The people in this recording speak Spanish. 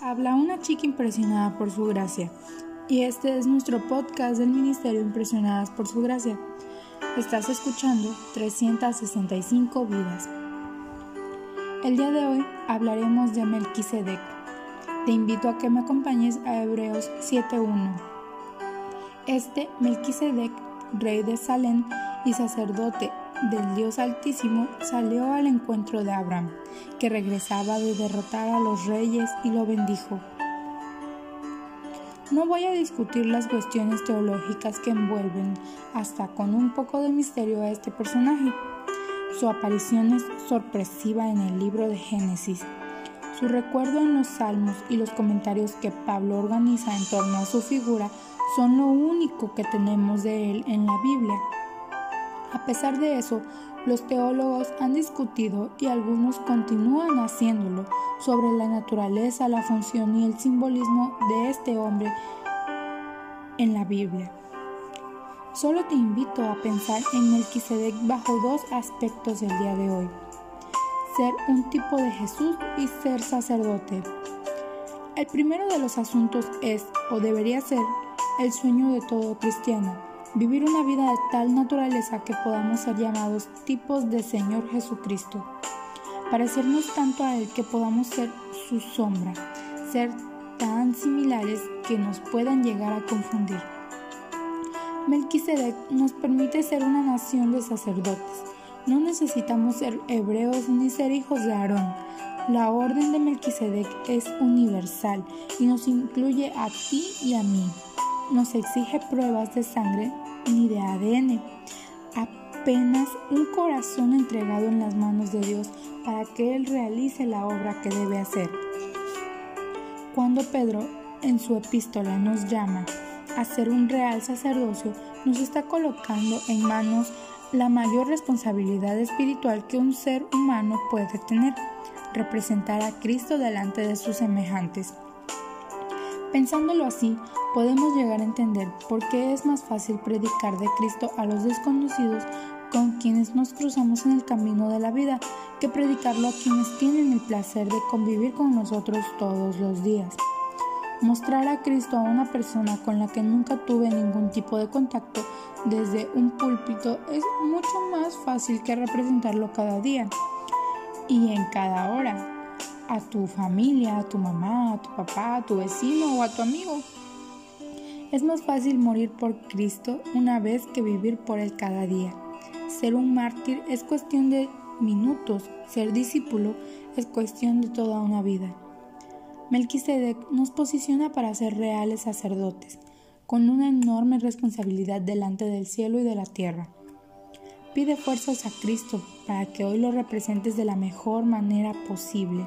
Habla una chica impresionada por su gracia. Y este es nuestro podcast del Ministerio Impresionadas por su gracia. Estás escuchando 365 vidas. El día de hoy hablaremos de Melquisedec. Te invito a que me acompañes a Hebreos 7:1. Este Melquisedec, rey de Salem y sacerdote del Dios Altísimo, salió al encuentro de Abraham, que regresaba de derrotar a los reyes, y lo bendijo. No voy a discutir las cuestiones teológicas que envuelven hasta con un poco de misterio a este personaje. Su aparición es sorpresiva en el libro de Génesis. Su recuerdo en los salmos y los comentarios que Pablo organiza en torno a su figura son lo único que tenemos de él en la Biblia. A pesar de eso, los teólogos han discutido y algunos continúan haciéndolo sobre la naturaleza, la función y el simbolismo de este hombre en la Biblia. Solo te invito a pensar en Melquisedec bajo dos aspectos del día de hoy. Ser un tipo de Jesús y ser sacerdote. El primero de los asuntos es, o debería ser, el sueño de todo cristiano Vivir una vida de tal naturaleza que podamos ser llamados tipos de Señor Jesucristo. Parecernos tanto a Él que podamos ser su sombra, ser tan similares que nos puedan llegar a confundir. Melquisedec nos permite ser una nación de sacerdotes. No necesitamos ser hebreos ni ser hijos de Aarón. La orden de Melquisedec es universal y nos incluye a ti y a mí. Nos exige pruebas de sangre ni de ADN, apenas un corazón entregado en las manos de Dios para que Él realice la obra que debe hacer. Cuando Pedro en su epístola nos llama a ser un real sacerdocio, nos está colocando en manos la mayor responsabilidad espiritual que un ser humano puede tener, representar a Cristo delante de sus semejantes. Pensándolo así, podemos llegar a entender por qué es más fácil predicar de Cristo a los desconocidos con quienes nos cruzamos en el camino de la vida que predicarlo a quienes tienen el placer de convivir con nosotros todos los días. Mostrar a Cristo a una persona con la que nunca tuve ningún tipo de contacto desde un púlpito es mucho más fácil que representarlo cada día y en cada hora a tu familia, a tu mamá, a tu papá, a tu vecino o a tu amigo. Es más fácil morir por Cristo una vez que vivir por Él cada día. Ser un mártir es cuestión de minutos, ser discípulo es cuestión de toda una vida. Melquisedec nos posiciona para ser reales sacerdotes, con una enorme responsabilidad delante del cielo y de la tierra. Pide fuerzas a Cristo para que hoy lo representes de la mejor manera posible.